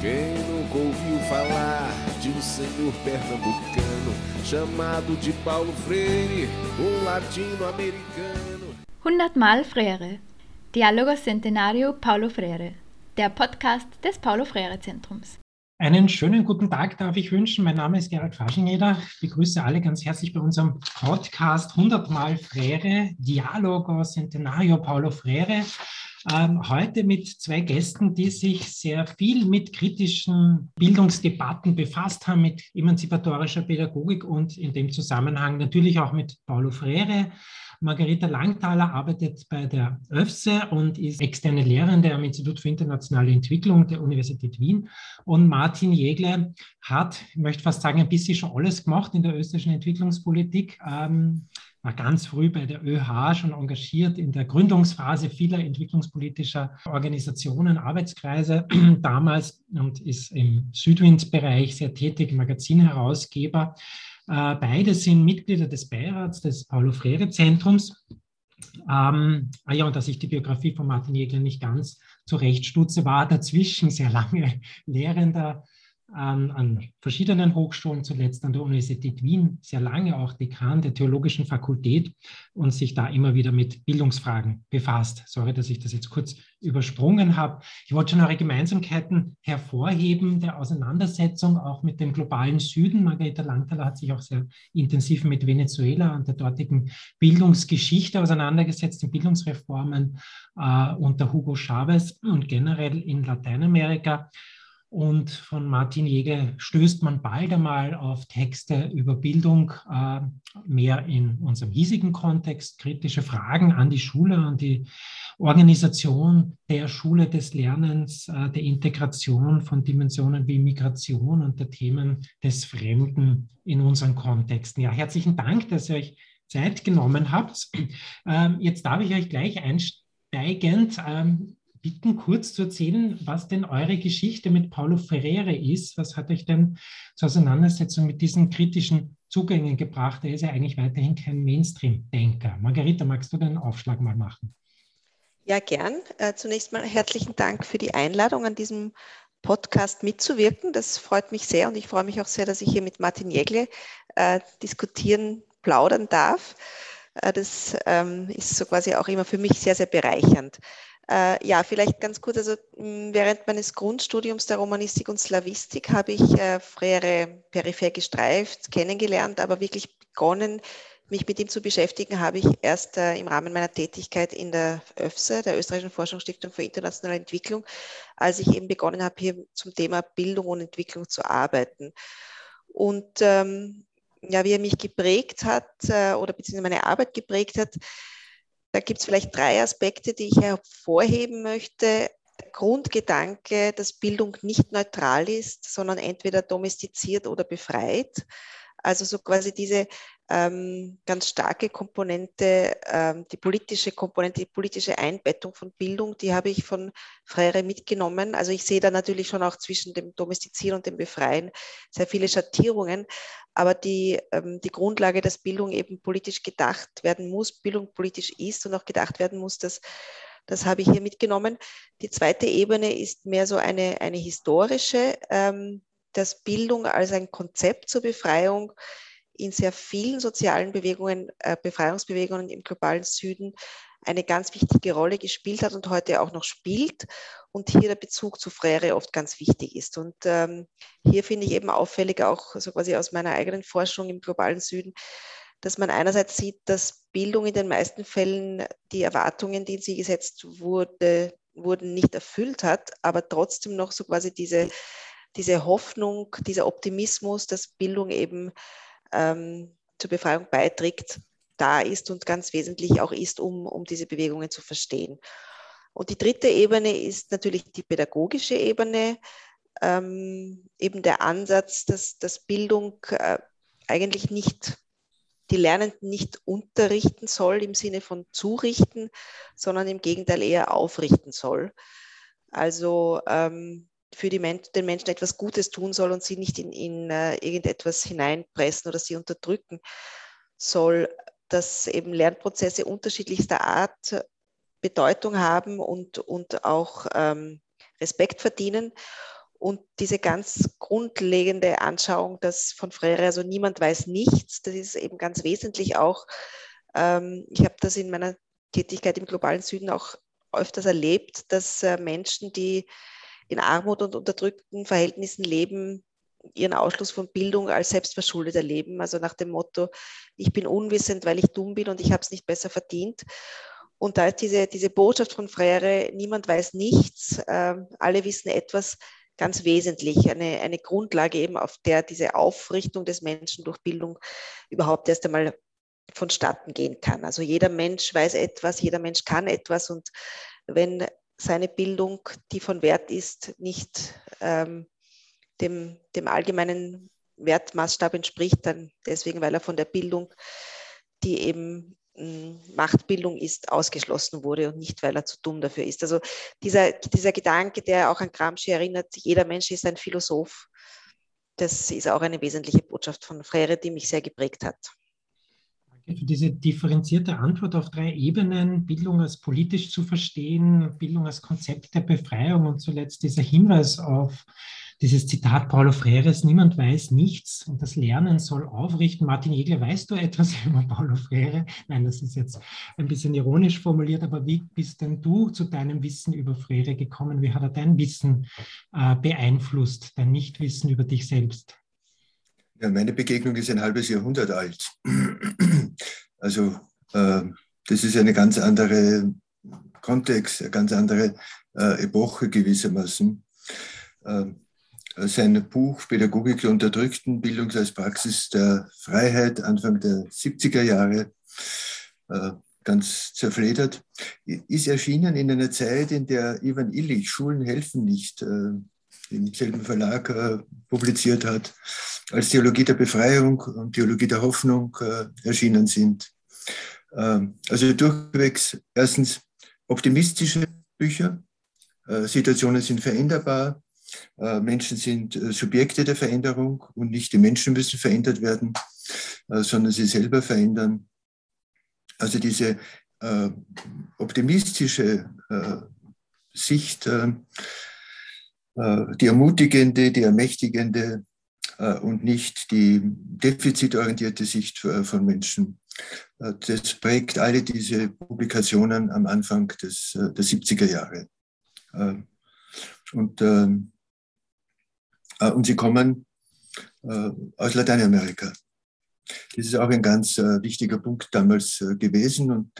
Quem nunca ouviu falar de um senhor pernambucano chamado de Paulo Freire, um latino-americano? 100 Mal Freire. Dialogo Centenario Paulo Freire. Der Podcast des Paulo Freire Zentrums. Einen schönen guten Tag darf ich wünschen. Mein Name ist Gerald Faschingeder. Ich begrüße alle ganz herzlich bei unserem Podcast 100 Mal Freire, Dialogo Centenario Paulo Freire. Ähm, heute mit zwei Gästen, die sich sehr viel mit kritischen Bildungsdebatten befasst haben, mit emanzipatorischer Pädagogik und in dem Zusammenhang natürlich auch mit Paulo Freire. Margareta Langthaler arbeitet bei der ÖFSE und ist externe Lehrende am Institut für internationale Entwicklung der Universität Wien. Und Martin Jägle hat, ich möchte fast sagen, ein bisschen schon alles gemacht in der österreichischen Entwicklungspolitik. Ähm, war ganz früh bei der ÖH schon engagiert in der Gründungsphase vieler entwicklungspolitischer Organisationen, Arbeitskreise damals und ist im Südwind-Bereich sehr tätig, Magazinherausgeber. Äh, beide sind Mitglieder des Beirats des Paulo Freire Zentrums. Ähm, ah ja, und dass ich die Biografie von Martin Jägler nicht ganz zurechtstutze, war dazwischen sehr lange Lehrender an, an, verschiedenen Hochschulen, zuletzt an der Universität Wien, sehr lange auch Dekan der Theologischen Fakultät und sich da immer wieder mit Bildungsfragen befasst. Sorry, dass ich das jetzt kurz übersprungen habe. Ich wollte schon eure Gemeinsamkeiten hervorheben der Auseinandersetzung auch mit dem globalen Süden. Margareta Langthaler hat sich auch sehr intensiv mit Venezuela und der dortigen Bildungsgeschichte auseinandergesetzt, den Bildungsreformen äh, unter Hugo Chavez und generell in Lateinamerika. Und von Martin Jäger stößt man bald einmal auf Texte über Bildung, äh, mehr in unserem hiesigen Kontext, kritische Fragen an die Schule, an die Organisation der Schule des Lernens, äh, der Integration von Dimensionen wie Migration und der Themen des Fremden in unseren Kontexten. Ja, herzlichen Dank, dass ihr euch Zeit genommen habt. Ähm, jetzt darf ich euch gleich einsteigend ähm, bitten, kurz zu erzählen, was denn eure Geschichte mit Paulo Freire ist. Was hat euch denn zur Auseinandersetzung mit diesen kritischen Zugängen gebracht? Er ist ja eigentlich weiterhin kein Mainstream-Denker. Margarita, magst du den Aufschlag mal machen? Ja, gern. Äh, zunächst mal herzlichen Dank für die Einladung an diesem Podcast mitzuwirken. Das freut mich sehr und ich freue mich auch sehr, dass ich hier mit Martin Jägle äh, diskutieren, plaudern darf. Äh, das ähm, ist so quasi auch immer für mich sehr, sehr bereichernd. Äh, ja, vielleicht ganz kurz. Also während meines Grundstudiums der Romanistik und Slavistik habe ich äh, Freire peripher gestreift, kennengelernt, aber wirklich begonnen, mich mit ihm zu beschäftigen, habe ich erst äh, im Rahmen meiner Tätigkeit in der ÖFSE, der Österreichischen Forschungsstiftung für internationale Entwicklung, als ich eben begonnen habe, hier zum Thema Bildung und Entwicklung zu arbeiten. Und ähm, ja, wie er mich geprägt hat äh, oder beziehungsweise meine Arbeit geprägt hat, da gibt es vielleicht drei Aspekte, die ich hervorheben möchte. Der Grundgedanke, dass Bildung nicht neutral ist, sondern entweder domestiziert oder befreit. Also so quasi diese ähm, ganz starke Komponente, ähm, die politische Komponente, die politische Einbettung von Bildung, die habe ich von Freire mitgenommen. Also ich sehe da natürlich schon auch zwischen dem Domestizieren und dem Befreien sehr viele Schattierungen. Aber die, ähm, die Grundlage, dass Bildung eben politisch gedacht werden muss, Bildung politisch ist und auch gedacht werden muss, das, das habe ich hier mitgenommen. Die zweite Ebene ist mehr so eine, eine historische, ähm, dass Bildung als ein Konzept zur Befreiung in sehr vielen sozialen Bewegungen, äh, Befreiungsbewegungen im globalen Süden eine ganz wichtige Rolle gespielt hat und heute auch noch spielt und hier der Bezug zu Freire oft ganz wichtig ist. Und ähm, hier finde ich eben auffällig auch so quasi aus meiner eigenen Forschung im globalen Süden, dass man einerseits sieht, dass Bildung in den meisten Fällen die Erwartungen, die in sie gesetzt wurde, wurden, nicht erfüllt hat, aber trotzdem noch so quasi diese, diese Hoffnung, dieser Optimismus, dass Bildung eben ähm, zur Befreiung beiträgt, da ist und ganz wesentlich auch ist, um, um diese Bewegungen zu verstehen. Und die dritte Ebene ist natürlich die pädagogische Ebene, ähm, eben der Ansatz, dass, dass Bildung äh, eigentlich nicht die Lernenden nicht unterrichten soll im Sinne von zurichten, sondern im Gegenteil eher aufrichten soll. Also ähm, für die Men den Menschen etwas Gutes tun soll und sie nicht in, in uh, irgendetwas hineinpressen oder sie unterdrücken soll, dass eben Lernprozesse unterschiedlichster Art Bedeutung haben und, und auch ähm, Respekt verdienen Und diese ganz grundlegende Anschauung, dass von Freire, also niemand weiß nichts, das ist eben ganz wesentlich auch. Ähm, ich habe das in meiner Tätigkeit im globalen Süden auch öfters erlebt, dass äh, Menschen, die in Armut und unterdrückten Verhältnissen leben, ihren Ausschluss von Bildung als selbstverschuldet erleben. Also nach dem Motto, ich bin unwissend, weil ich dumm bin und ich habe es nicht besser verdient. Und da ist diese, diese Botschaft von Freire, niemand weiß nichts, äh, alle wissen etwas, ganz wesentlich, eine, eine Grundlage eben, auf der diese Aufrichtung des Menschen durch Bildung überhaupt erst einmal vonstatten gehen kann. Also jeder Mensch weiß etwas, jeder Mensch kann etwas und wenn seine Bildung, die von Wert ist, nicht ähm, dem, dem allgemeinen Wertmaßstab entspricht, dann deswegen, weil er von der Bildung, die eben Machtbildung ist, ausgeschlossen wurde und nicht, weil er zu dumm dafür ist. Also dieser, dieser Gedanke, der auch an Gramsci erinnert, jeder Mensch ist ein Philosoph, das ist auch eine wesentliche Botschaft von Freire, die mich sehr geprägt hat. Für diese differenzierte Antwort auf drei Ebenen, Bildung als politisch zu verstehen, Bildung als Konzept der Befreiung und zuletzt dieser Hinweis auf dieses Zitat Paulo Freires, niemand weiß nichts und das Lernen soll aufrichten. Martin Jägle, weißt du etwas über Paulo Freire? Nein, das ist jetzt ein bisschen ironisch formuliert, aber wie bist denn du zu deinem Wissen über Freire gekommen? Wie hat er dein Wissen äh, beeinflusst, dein Nichtwissen über dich selbst? Ja, meine Begegnung ist ein halbes Jahrhundert alt. Also äh, das ist eine ganz andere Kontext, eine ganz andere äh, Epoche gewissermaßen. Äh, sein Buch Pädagogik der Unterdrückten, Bildung als Praxis der Freiheit, Anfang der 70er Jahre, äh, ganz zerfledert, ist erschienen in einer Zeit, in der Ivan Illich Schulen helfen nicht äh, im selben Verlag äh, publiziert hat, als Theologie der Befreiung und Theologie der Hoffnung erschienen sind. Ähm, also durchwegs erstens optimistische Bücher, Situationen sind veränderbar, äh, Menschen sind äh, Subjekte der Veränderung und nicht die Menschen müssen verändert werden, äh, sondern sie selber verändern. Also diese optimistische Sicht, die ermutigende, die ermächtigende und nicht die defizitorientierte Sicht von Menschen. Das prägt alle diese Publikationen am Anfang des, der 70er Jahre. Und ähm, äh, und sie kommen äh, aus Lateinamerika. Das ist auch ein ganz äh, wichtiger Punkt damals gewesen und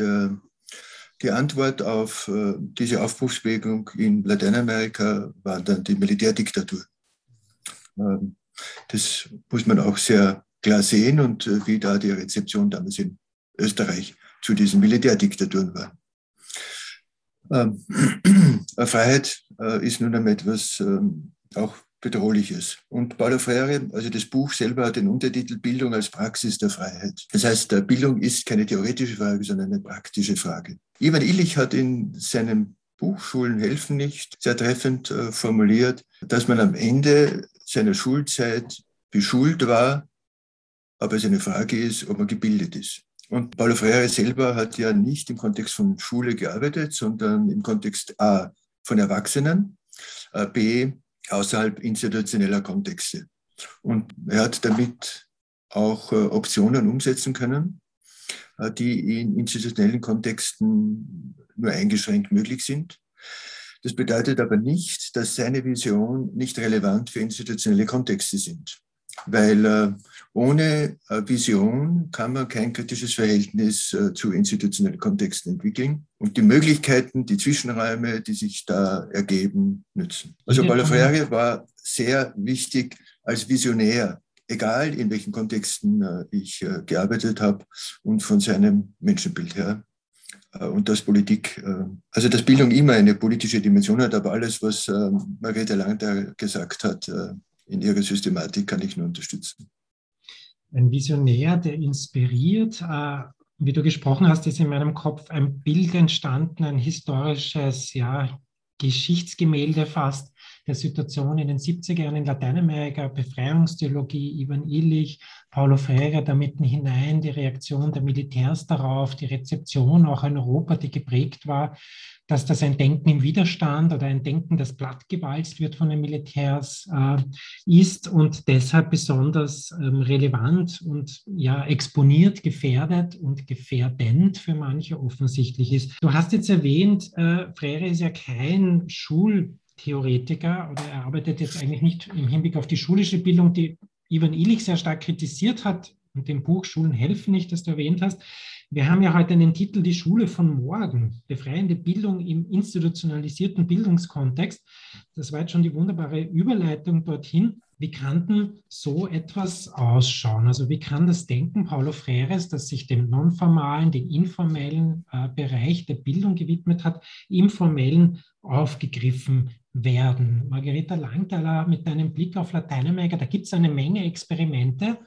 die Antwort auf diese Aufbruchsbewegung in Lateinamerika war dann die Militärdiktatur. Das muss man auch sehr klar sehen und wie da die Rezeption damals in Österreich zu diesen Militärdiktaturen war. Ähm, Freiheit ist nun einmal etwas ähm, auch Bedrohliches. Und Paulo Freire, also das Buch selber hat den Untertitel Bildung als Praxis der Freiheit. Das heißt, Bildung ist keine theoretische Frage, sondern eine praktische Frage. Ivan Illich hat in seinem Buch Schulen helfen nicht sehr treffend äh, formuliert, dass man am Ende seiner Schulzeit beschult war, aber es eine Frage ist, ob man gebildet ist. Und Paulo Freire selber hat ja nicht im Kontext von Schule gearbeitet, sondern im Kontext A von Erwachsenen, äh, B außerhalb institutioneller Kontexte. Und er hat damit auch äh, Optionen umsetzen können, äh, die in institutionellen Kontexten nur eingeschränkt möglich sind. Das bedeutet aber nicht, dass seine Vision nicht relevant für institutionelle Kontexte sind. Weil äh, ohne äh, Vision kann man kein kritisches Verhältnis äh, zu institutionellen Kontexten entwickeln und die Möglichkeiten, die Zwischenräume, die sich da ergeben, nützen. Also Paulo Freire war sehr wichtig als Visionär, egal in welchen Kontexten äh, ich äh, gearbeitet habe und von seinem Menschenbild her und dass Politik, also dass Bildung immer eine politische Dimension hat, aber alles, was Margarete Lang gesagt hat, in ihrer Systematik kann ich nur unterstützen. Ein Visionär, der inspiriert. Äh, wie du gesprochen hast, ist in meinem Kopf ein Bild entstanden, ein historisches ja, Geschichtsgemälde fast, der Situation in den 70er Jahren in Lateinamerika, Befreiungstheologie, Ivan Illich, Paulo Freire da mitten hinein, die Reaktion der Militärs darauf, die Rezeption auch in Europa, die geprägt war, dass das ein Denken im Widerstand oder ein Denken, das plattgewalzt wird von den Militärs, äh, ist und deshalb besonders ähm, relevant und ja exponiert, gefährdet und gefährdend für manche offensichtlich ist. Du hast jetzt erwähnt, äh, Freire ist ja kein Schultheoretiker oder er arbeitet jetzt eigentlich nicht im Hinblick auf die schulische Bildung, die Ivan Illich sehr stark kritisiert hat und dem Buch Schulen helfen nicht, das du erwähnt hast. Wir haben ja heute einen Titel Die Schule von morgen, befreiende Bildung im institutionalisierten Bildungskontext. Das war jetzt schon die wunderbare Überleitung dorthin. Wie kann denn so etwas ausschauen? Also wie kann das Denken Paulo Freires, das sich dem nonformalen, dem informellen äh, Bereich der Bildung gewidmet hat, im formellen aufgegriffen werden? Margareta Langthaler mit deinem Blick auf Lateinamerika, da gibt es eine Menge Experimente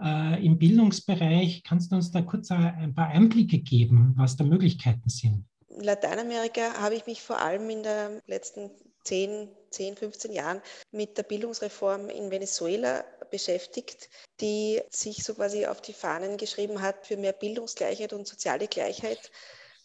äh, im Bildungsbereich. Kannst du uns da kurz ein paar Einblicke geben, was da Möglichkeiten sind? In Lateinamerika habe ich mich vor allem in den letzten 10, 10, 15 Jahren mit der Bildungsreform in Venezuela beschäftigt, die sich so quasi auf die Fahnen geschrieben hat, für mehr Bildungsgleichheit und soziale Gleichheit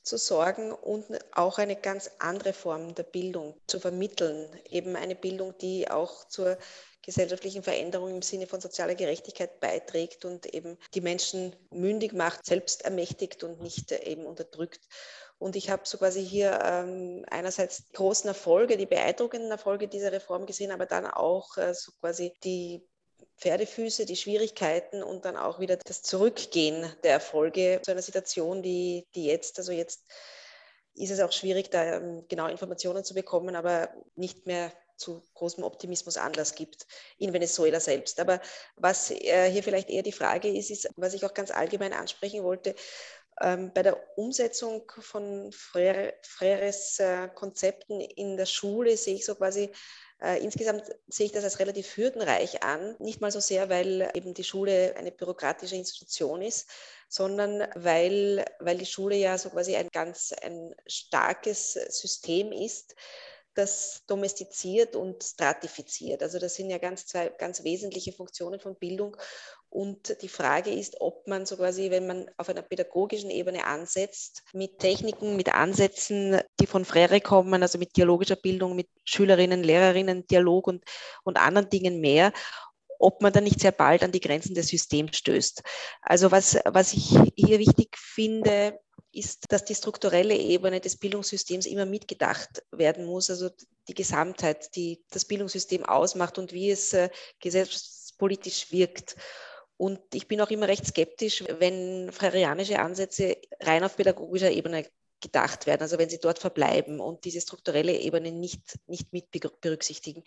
zu sorgen und auch eine ganz andere Form der Bildung zu vermitteln. Eben eine Bildung, die auch zur gesellschaftlichen Veränderung im Sinne von sozialer Gerechtigkeit beiträgt und eben die Menschen mündig macht, selbst ermächtigt und nicht eben unterdrückt. Und ich habe so quasi hier ähm, einerseits die großen Erfolge, die beeindruckenden Erfolge dieser Reform gesehen, aber dann auch äh, so quasi die Pferdefüße, die Schwierigkeiten und dann auch wieder das Zurückgehen der Erfolge zu einer Situation, die, die jetzt, also jetzt ist es auch schwierig, da ähm, genau Informationen zu bekommen, aber nicht mehr zu großem Optimismus Anlass gibt in Venezuela selbst. Aber was äh, hier vielleicht eher die Frage ist, ist, was ich auch ganz allgemein ansprechen wollte, bei der Umsetzung von Freires äh, Konzepten in der Schule sehe ich so quasi äh, insgesamt sehe ich das als relativ hürdenreich an. Nicht mal so sehr, weil eben die Schule eine bürokratische Institution ist, sondern weil, weil die Schule ja so quasi ein ganz ein starkes System ist, das domestiziert und stratifiziert. Also das sind ja ganz zwei ganz wesentliche Funktionen von Bildung. Und die Frage ist, ob man so quasi, wenn man auf einer pädagogischen Ebene ansetzt, mit Techniken, mit Ansätzen, die von Freire kommen, also mit dialogischer Bildung, mit Schülerinnen, Lehrerinnen, Dialog und, und anderen Dingen mehr, ob man dann nicht sehr bald an die Grenzen des Systems stößt. Also was, was ich hier wichtig finde, ist, dass die strukturelle Ebene des Bildungssystems immer mitgedacht werden muss, also die Gesamtheit, die das Bildungssystem ausmacht und wie es äh, gesellschaftspolitisch wirkt. Und ich bin auch immer recht skeptisch, wenn freirianische Ansätze rein auf pädagogischer Ebene gedacht werden, also wenn sie dort verbleiben und diese strukturelle Ebene nicht, nicht mit berücksichtigen.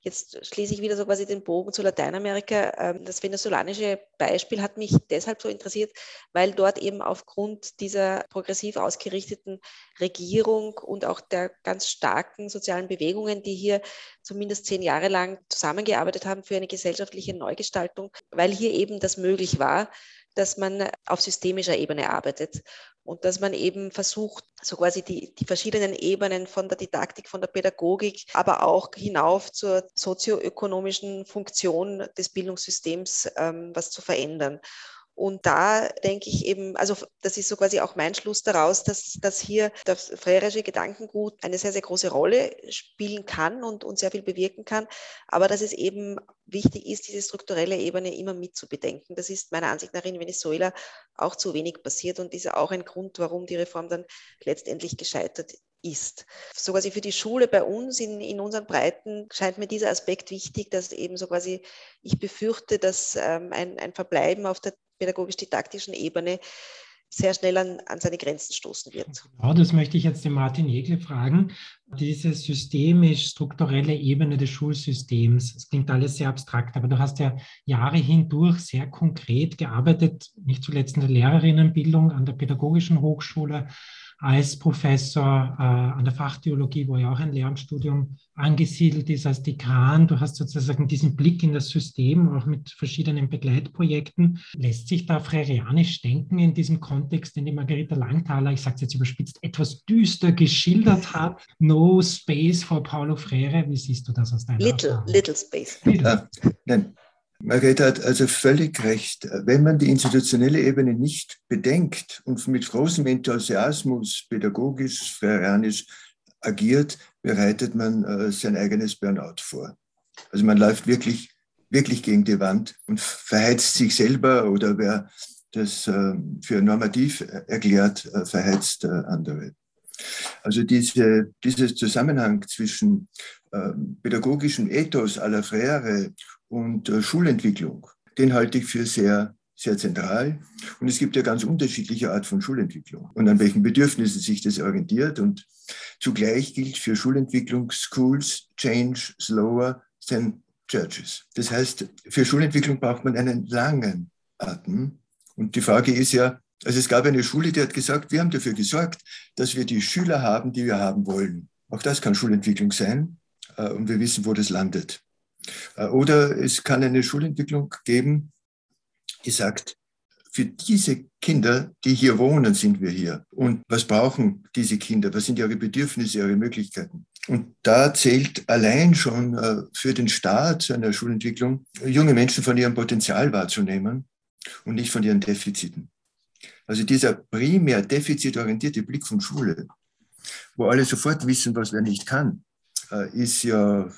Jetzt schließe ich wieder so quasi den Bogen zu Lateinamerika. Ähm, das venezolanische Beispiel hat mich deshalb so interessiert, weil dort eben aufgrund dieser progressiv ausgerichteten Regierung und auch der ganz starken sozialen Bewegungen, die hier zumindest zehn Jahre lang zusammengearbeitet haben für eine gesellschaftliche Neugestaltung, weil hier eben das möglich war, dass man auf systemischer Ebene arbeitet und dass man eben versucht, so quasi die, die verschiedenen Ebenen von der Didaktik, von der Pädagogik, aber auch hinauf zur sozioökonomischen Funktion des Bildungssystems ähm, was zu verändern. Und da denke ich eben, also das ist so quasi auch mein Schluss daraus, dass, dass hier das freirische Gedankengut eine sehr, sehr große Rolle spielen kann und, und sehr viel bewirken kann, aber dass es eben wichtig ist, diese strukturelle Ebene immer mitzubedenken. Das ist meiner Ansicht nach in Venezuela auch zu wenig passiert und ist auch ein Grund, warum die Reform dann letztendlich gescheitert ist. So quasi für die Schule bei uns in, in unseren Breiten scheint mir dieser Aspekt wichtig, dass eben so quasi ich befürchte, dass ähm, ein, ein Verbleiben auf der pädagogisch-didaktischen Ebene sehr schnell an, an seine Grenzen stoßen wird. Genau, das möchte ich jetzt den Martin Jegle fragen. Diese systemisch-strukturelle Ebene des Schulsystems, das klingt alles sehr abstrakt, aber du hast ja Jahre hindurch sehr konkret gearbeitet, nicht zuletzt in der Lehrerinnenbildung an der Pädagogischen Hochschule als Professor äh, an der Fachtheologie, wo ja auch ein Lehramtsstudium angesiedelt ist, als Dekan. Du hast sozusagen diesen Blick in das System, auch mit verschiedenen Begleitprojekten. Lässt sich da freirianisch denken in diesem Kontext, in dem Margarita Langthaler, ich sage es jetzt überspitzt, etwas düster geschildert hat? No space for Paulo Freire. Wie siehst du das aus deiner Little, Erfahrung? little space. Little. Margarete hat also völlig recht. Wenn man die institutionelle Ebene nicht bedenkt und mit großem Enthusiasmus pädagogisch, freirianisch agiert, bereitet man äh, sein eigenes Burnout vor. Also man läuft wirklich, wirklich gegen die Wand und verheizt sich selber oder wer das äh, für normativ erklärt, äh, verheizt andere. Also diese, dieser Zusammenhang zwischen äh, pädagogischem Ethos aller Freire und äh, Schulentwicklung, den halte ich für sehr, sehr zentral. Und es gibt ja ganz unterschiedliche Art von Schulentwicklung und an welchen Bedürfnissen sich das orientiert. Und zugleich gilt für Schulentwicklung Schools change slower than churches. Das heißt, für Schulentwicklung braucht man einen langen Atem. Und die Frage ist ja, also es gab eine Schule, die hat gesagt, wir haben dafür gesorgt, dass wir die Schüler haben, die wir haben wollen. Auch das kann Schulentwicklung sein. Äh, und wir wissen, wo das landet. Äh, oder es kann eine Schulentwicklung geben, die sagt, für diese Kinder, die hier wohnen, sind wir hier. Und was brauchen diese Kinder? Was sind ihre Bedürfnisse, ihre Möglichkeiten? Und da zählt allein schon äh, für den Start einer Schulentwicklung, junge Menschen von ihrem Potenzial wahrzunehmen und nicht von ihren Defiziten. Also dieser primär defizitorientierte Blick von Schule, wo alle sofort wissen, was wer nicht kann, äh, ist ja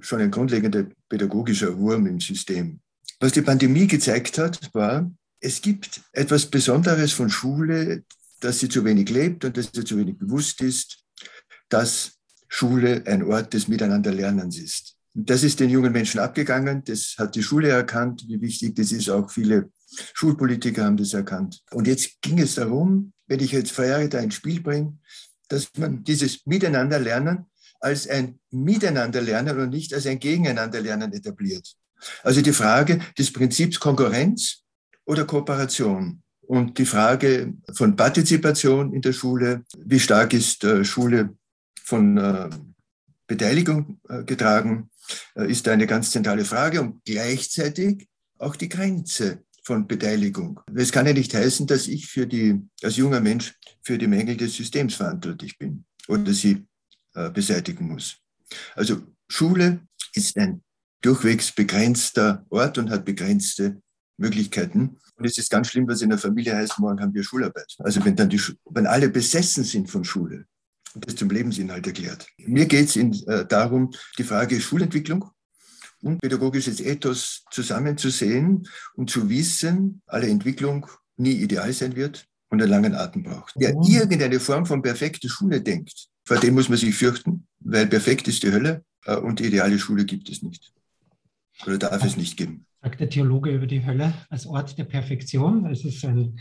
schon ein grundlegender pädagogischer Wurm im System. Was die Pandemie gezeigt hat, war, es gibt etwas Besonderes von Schule, dass sie zu wenig lebt und dass sie zu wenig bewusst ist, dass Schule ein Ort des Miteinanderlernens ist. Das ist den jungen Menschen abgegangen. Das hat die Schule erkannt, wie wichtig das ist. Auch viele Schulpolitiker haben das erkannt. Und jetzt ging es darum, wenn ich jetzt Freire da ins Spiel bringe, dass man dieses Miteinanderlernen als ein Miteinanderlernen und nicht als ein Gegeneinanderlernen etabliert. Also die Frage des Prinzips Konkurrenz oder Kooperation und die Frage von Partizipation in der Schule, wie stark ist äh, Schule von äh, Beteiligung äh, getragen, ist eine ganz zentrale Frage und gleichzeitig auch die Grenze von Beteiligung. Es kann ja nicht heißen, dass ich für die, als junger Mensch für die Mängel des Systems verantwortlich bin oder sie äh, beseitigen muss. Also Schule ist ein durchwegs begrenzter Ort und hat begrenzte Möglichkeiten. Und es ist ganz schlimm, was in der Familie heißt, morgen haben wir Schularbeit. Also wenn dann die, wenn alle besessen sind von Schule und das zum Lebensinhalt erklärt. Mir geht es äh, darum, die Frage Schulentwicklung und pädagogisches Ethos zusammenzusehen und zu wissen, alle Entwicklung nie ideal sein wird und einen langen Atem braucht. Wer oh. irgendeine Form von perfekter Schule denkt, vor dem muss man sich fürchten, weil perfekt ist die Hölle äh, und die ideale Schule gibt es nicht. Oder darf es nicht geben. Sagt der Theologe über die Hölle als Ort der Perfektion. Es ist ein,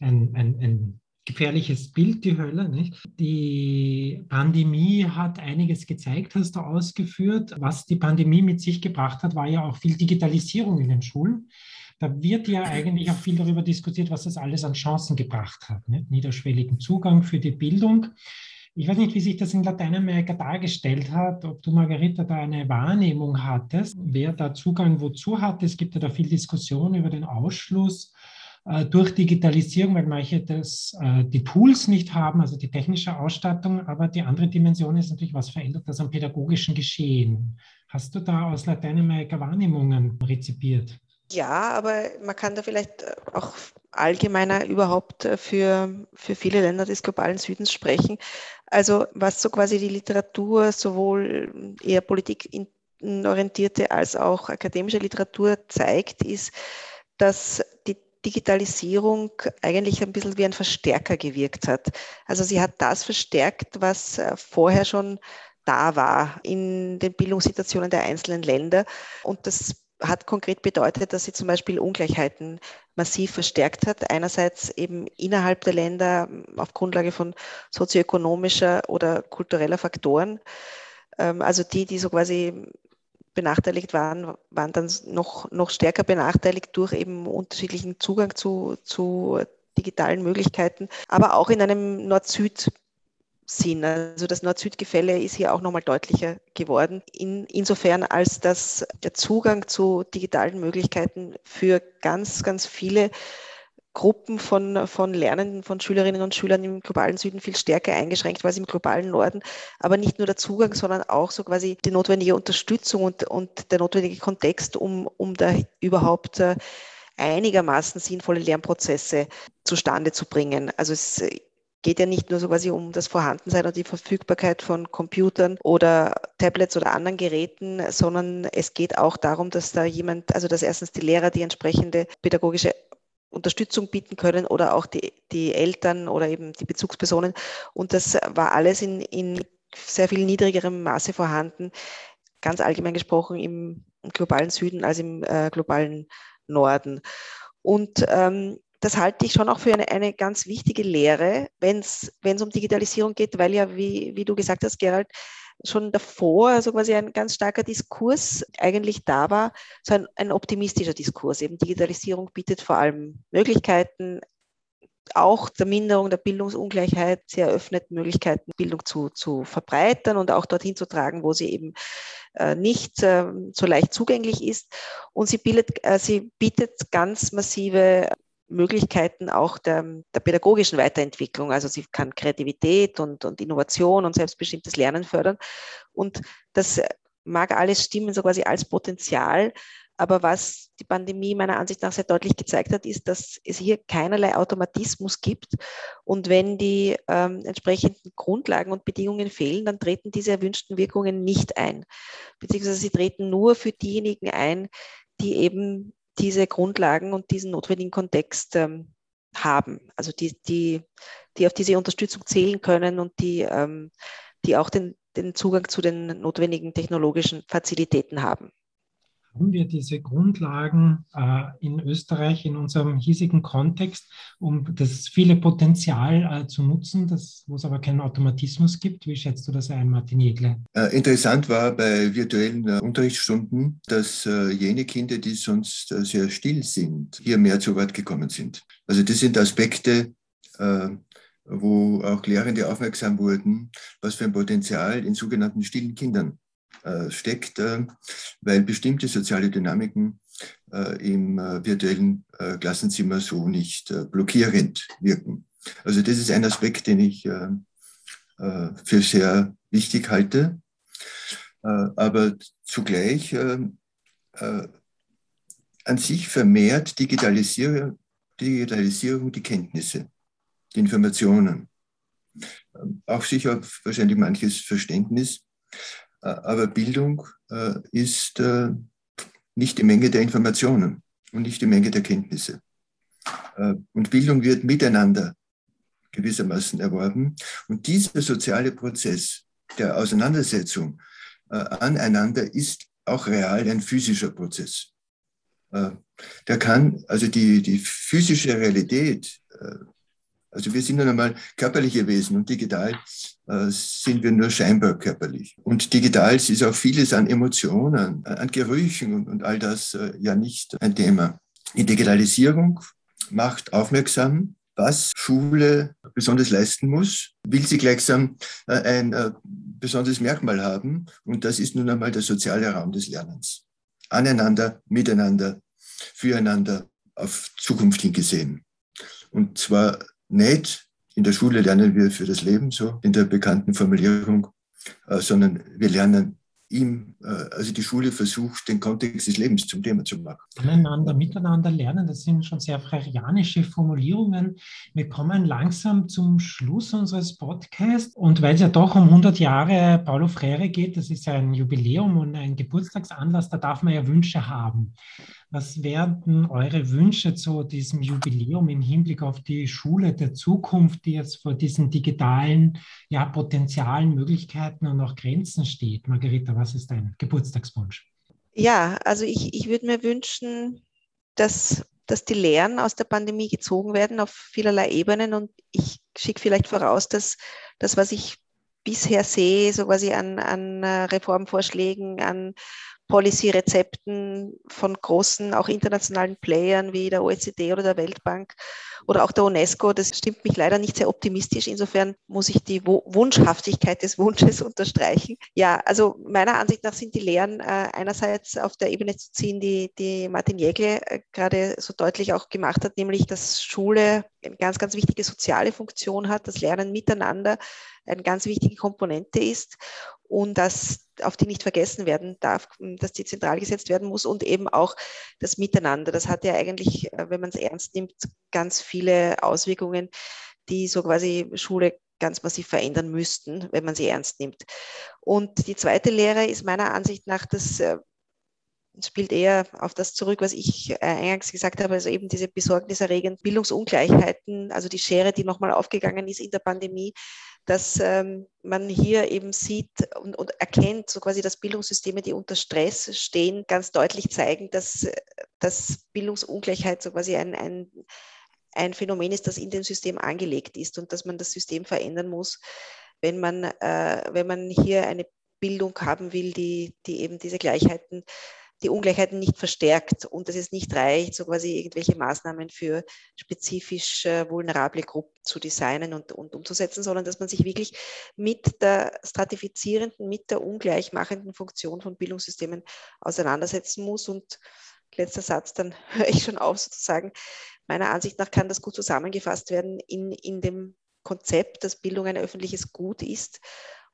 ein, ein, ein gefährliches Bild, die Hölle. Nicht? Die Pandemie hat einiges gezeigt, hast du ausgeführt. Was die Pandemie mit sich gebracht hat, war ja auch viel Digitalisierung in den Schulen. Da wird ja eigentlich auch viel darüber diskutiert, was das alles an Chancen gebracht hat. Nicht? Niederschwelligen Zugang für die Bildung. Ich weiß nicht, wie sich das in Lateinamerika dargestellt hat, ob du, Margarita, da eine Wahrnehmung hattest, wer da Zugang wozu hat. Es gibt ja da viel Diskussion über den Ausschluss äh, durch Digitalisierung, weil manche das, äh, die Tools nicht haben, also die technische Ausstattung. Aber die andere Dimension ist natürlich, was verändert das am pädagogischen Geschehen? Hast du da aus Lateinamerika Wahrnehmungen rezipiert? Ja, aber man kann da vielleicht auch allgemeiner überhaupt für, für viele Länder des globalen Südens sprechen. Also was so quasi die Literatur, sowohl eher politikorientierte als auch akademische Literatur zeigt, ist, dass die Digitalisierung eigentlich ein bisschen wie ein Verstärker gewirkt hat. Also sie hat das verstärkt, was äh, vorher schon da war in den Bildungssituationen der einzelnen Länder. Und das hat konkret bedeutet, dass sie zum Beispiel Ungleichheiten massiv verstärkt hat. Einerseits eben innerhalb der Länder auf Grundlage von sozioökonomischer oder kultureller Faktoren. Ähm, also die, die so quasi benachteiligt waren, waren dann noch, noch stärker benachteiligt durch eben unterschiedlichen Zugang zu, zu digitalen Möglichkeiten, aber auch in einem Nord-Süd Sinn. Also das Nord-Süd-Gefälle ist hier auch nochmal deutlicher geworden. In, insofern, als dass der Zugang zu digitalen Möglichkeiten für ganz, ganz viele Gruppen von, von Lernenden, von Schülerinnen und Schülern im globalen Süden viel stärker eingeschränkt war als im globalen Norden. Aber nicht nur der Zugang, sondern auch so quasi die notwendige Unterstützung und, und der notwendige Kontext, um, um da überhaupt äh, einigermaßen sinnvolle Lernprozesse zustande zu bringen. Also es geht ja nicht nur so quasi um das Vorhandensein und die Verfügbarkeit von Computern oder Tablets oder anderen Geräten, sondern es geht auch darum, dass da jemand, also dass erstens die Lehrer die entsprechende pädagogische Unterstützung bieten können oder auch die, die Eltern oder eben die Bezugspersonen. Und das war alles in, in sehr viel niedrigerem Maße vorhanden, ganz allgemein gesprochen im, globalen Süden als im äh, globalen Norden. Und ähm, das halte ich schon auch für eine, eine ganz wichtige Lehre, wenn es um Digitalisierung geht, weil ja, wie, wie du gesagt hast, Gerald, schon davor, also quasi ein ganz starker Diskurs eigentlich da war, so ein, ein optimistischer Diskurs. Eben Digitalisierung bietet vor allem Möglichkeiten, auch der Minderung der Bildungsungleichheit. Sie eröffnet Möglichkeiten, Bildung zu, zu verbreitern und auch dorthin zu tragen, wo sie eben äh, nicht äh, so leicht zugänglich ist. Und sie, bildet, äh, sie bietet ganz massive Möglichkeiten auch der, der, pädagogischen Weiterentwicklung. Also sie kann Kreativität und, und Innovation und selbstbestimmtes Lernen fördern. Und das mag alles stimmen, so quasi als Potenzial. Aber was die Pandemie meiner Ansicht nach sehr deutlich gezeigt hat, ist, dass es hier keinerlei Automatismus gibt. Und wenn die ähm, entsprechenden Grundlagen und Bedingungen fehlen, dann treten diese erwünschten Wirkungen nicht ein. Beziehungsweise sie treten nur für diejenigen ein, die eben diese Grundlagen und diesen notwendigen Kontext ähm, haben. Also die, die, die auf diese Unterstützung zählen können und die, ähm, die auch den, den Zugang zu den notwendigen technologischen Fazilitäten haben haben wir diese Grundlagen äh, in Österreich in unserem hiesigen Kontext, um das viele Potenzial äh, zu nutzen, wo es aber keinen Automatismus gibt. Wie schätzt du das ein, Martin Jegle? Äh, interessant war bei virtuellen äh, Unterrichtsstunden, dass äh, jene Kinder, die sonst äh, sehr still sind, hier mehr zu Wort gekommen sind. Also das sind Aspekte, wo auch Lehrende aufmerksam wurden, was für ein Potenzial in sogenannten stillen Kindern steckt, äh, weil bestimmte soziale Dynamiken äh, im virtuellen Klassenzimmer so nicht blockierend wirken. Also das ist ein Aspekt, den ich für sehr wichtig halte. Aber zugleich an sich vermehrt Digitalisierung, Digitalisierung die Kenntnisse, die Informationen. Auch sicher wahrscheinlich manches Verständnis, äh, aber Bildung äh, ist äh, nicht die Menge der Informationen und nicht die Menge der Kenntnisse. Und Bildung wird miteinander gewissermaßen erworben. Und dieser soziale Prozess der Auseinandersetzung aneinander ist auch real ein physischer Prozess. Der kann, also die, die physische Realität also wir sind nun einmal körperliche Wesen und digital äh, sind wir nur scheinbar körperlich. Und digital ist auch vieles an Emotionen, an Gerüchen und, und all das äh, ja nicht ein Thema. Die Digitalisierung macht aufmerksam, was Schule besonders leisten muss, will sie gleichsam äh, ein äh, besonderes Merkmal haben. Und das ist nun einmal der soziale Raum des Lernens. Aneinander, miteinander, füreinander, auf Zukunft hingesehen. Und zwar nicht in der Schule lernen wir für das Leben, so in der bekannten Formulierung, äh, sondern wir lernen ihm, äh, also die Schule versucht, den Kontext des Lebens zum Thema zu machen. Voneinander, miteinander lernen, das sind schon sehr freirianische Formulierungen. Wir kommen langsam zum Schluss unseres Podcasts und weil es ja doch um 100 Jahre Paulo Freire geht, das ist ja ein Jubiläum und ein Geburtstagsanlass, da darf man ja Wünsche haben. Was wären eure Wünsche zu diesem Jubiläum im Hinblick auf die Schule der Zukunft, die jetzt vor diesen digitalen ja, Potenzialen, Möglichkeiten und auch Grenzen steht? Margarita, was ist dein Geburtstagswunsch? Ja, also ich, ich würde mir wünschen, dass, dass die Lehren aus der Pandemie gezogen werden auf vielerlei Ebenen. Und ich schicke vielleicht voraus, dass das, was ich bisher sehe, so quasi an, an Reformvorschlägen, an Policy-Rezepten von großen, auch internationalen Playern wie der OECD oder der Weltbank oder auch der UNESCO. Das stimmt mich leider nicht sehr optimistisch. Insofern muss ich die Wunschhaftigkeit des Wunsches unterstreichen. Ja, also meiner Ansicht nach sind die Lehren äh, einerseits auf der Ebene zu ziehen, die, die Martin Jägle äh, gerade so deutlich auch gemacht hat, nämlich dass Schule eine ganz, ganz wichtige soziale Funktion hat, das Lernen miteinander eine ganz wichtige Komponente ist und dass auf die nicht vergessen werden darf, dass die zentral gesetzt werden muss und eben auch das Miteinander. Das hat ja eigentlich, äh, wenn man es ernst nimmt, ganz viele Auswirkungen, die so quasi Schule ganz massiv verändern müssten, wenn man sie ernst nimmt. Und die zweite Lehre ist meiner Ansicht nach, das äh, spielt eher auf das zurück, was ich äh, eingangs gesagt habe, also eben diese besorgniserregenden Bildungsungleichheiten, also die Schere, die nochmal aufgegangen ist in der Pandemie, dass ähm, man hier eben sieht und, und, erkennt, so quasi, dass Bildungssysteme, die unter Stress stehen, ganz deutlich zeigen, dass, dass Bildungsungleichheit so quasi ein, ein, ein Phänomen ist, das in dem System angelegt ist und dass man das System verändern muss, wenn man, äh, wenn man hier eine Bildung haben will, die, die eben diese Gleichheiten die Ungleichheiten nicht verstärkt und dass es nicht reicht, so quasi irgendwelche Maßnahmen für spezifisch vulnerable Gruppen zu designen und, und umzusetzen, sondern dass man sich wirklich mit der stratifizierenden, mit der ungleichmachenden Funktion von Bildungssystemen auseinandersetzen muss. Und letzter Satz, dann höre ich schon auf sozusagen. Meiner Ansicht nach kann das gut zusammengefasst werden in, in dem Konzept, dass Bildung ein öffentliches Gut ist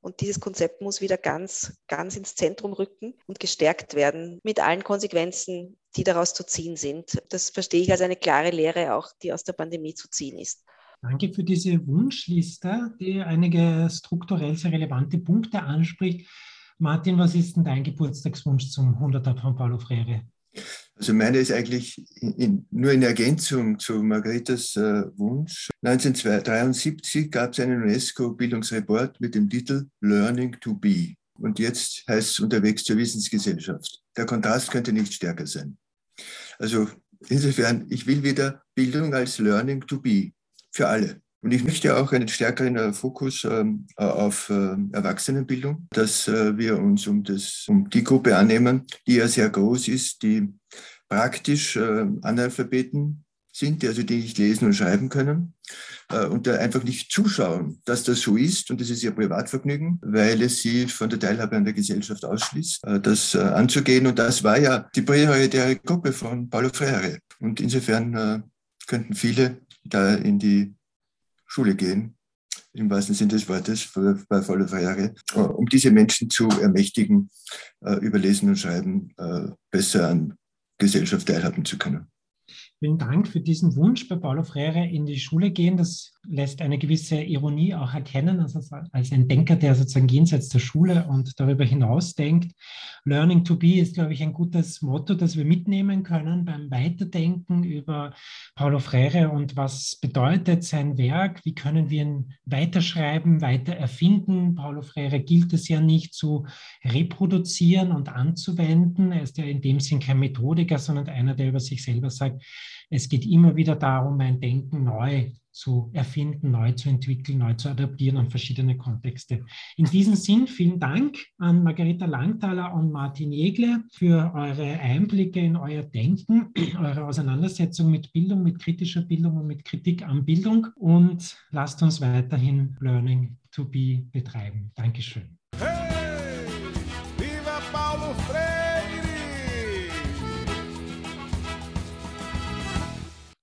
und dieses Konzept muss wieder ganz, ganz ins Zentrum rücken und gestärkt werden mit allen Konsequenzen, die daraus zu ziehen sind. Das verstehe ich als eine klare Lehre auch, die aus der Pandemie zu ziehen ist. Danke für diese Wunschliste, die einige strukturell sehr relevante Punkte anspricht. Martin, was ist denn dein Geburtstagswunsch zum 100er von Paulo Freire? Also meine ist eigentlich in, nur in Ergänzung zu Margaretas äh, Wunsch. 1973 gab es einen UNESCO-Bildungsreport mit dem Titel Learning to Be. Und jetzt heißt es unterwegs zur Wissensgesellschaft. Der Kontrast könnte nicht stärker sein. Also insofern, ich will wieder Bildung als Learning to Be für alle. Und ich möchte auch einen stärkeren äh, Fokus ähm, auf äh, Erwachsenenbildung, dass äh, wir uns um, das, um die Gruppe annehmen, die ja sehr groß ist, die praktisch Analphabeten sind, die also die nicht lesen und schreiben können und da einfach nicht zuschauen, dass das so ist und das ist ihr Privatvergnügen, weil es sie von der Teilhabe an der Gesellschaft ausschließt, das anzugehen. Und das war ja die prioritäre Gruppe von Paulo Freire. Und insofern könnten viele da in die Schule gehen, im wahrsten Sinne des Wortes, bei voller Jahre, äh, um diese Menschen zu ermächtigen, äh, über Lesen und Schreiben äh, besser an Gesellschaft teilhaben zu können. Vielen Dank für diesen Wunsch, bei Paulo Freire in die Schule gehen. Das lässt eine gewisse Ironie auch erkennen, also als ein Denker, der sozusagen jenseits der Schule und darüber hinaus denkt. Learning to be ist, glaube ich, ein gutes Motto, das wir mitnehmen können beim Weiterdenken über Paulo Freire und was bedeutet sein Werk, wie können wir ihn weiterschreiben, weiter erfinden. Paulo Freire gilt es ja nicht zu reproduzieren und anzuwenden. Er ist ja in dem Sinn kein Methodiker, sondern einer, der über sich selber sagt, es geht immer wieder darum, mein Denken neu zu erfinden, neu zu entwickeln, neu zu adaptieren an verschiedene Kontexte. In diesem Sinn vielen Dank an Margareta Langthaler und Martin Egle für eure Einblicke in euer Denken, eure Auseinandersetzung mit Bildung, mit kritischer Bildung und mit Kritik an Bildung und lasst uns weiterhin Learning to be betreiben. Dankeschön.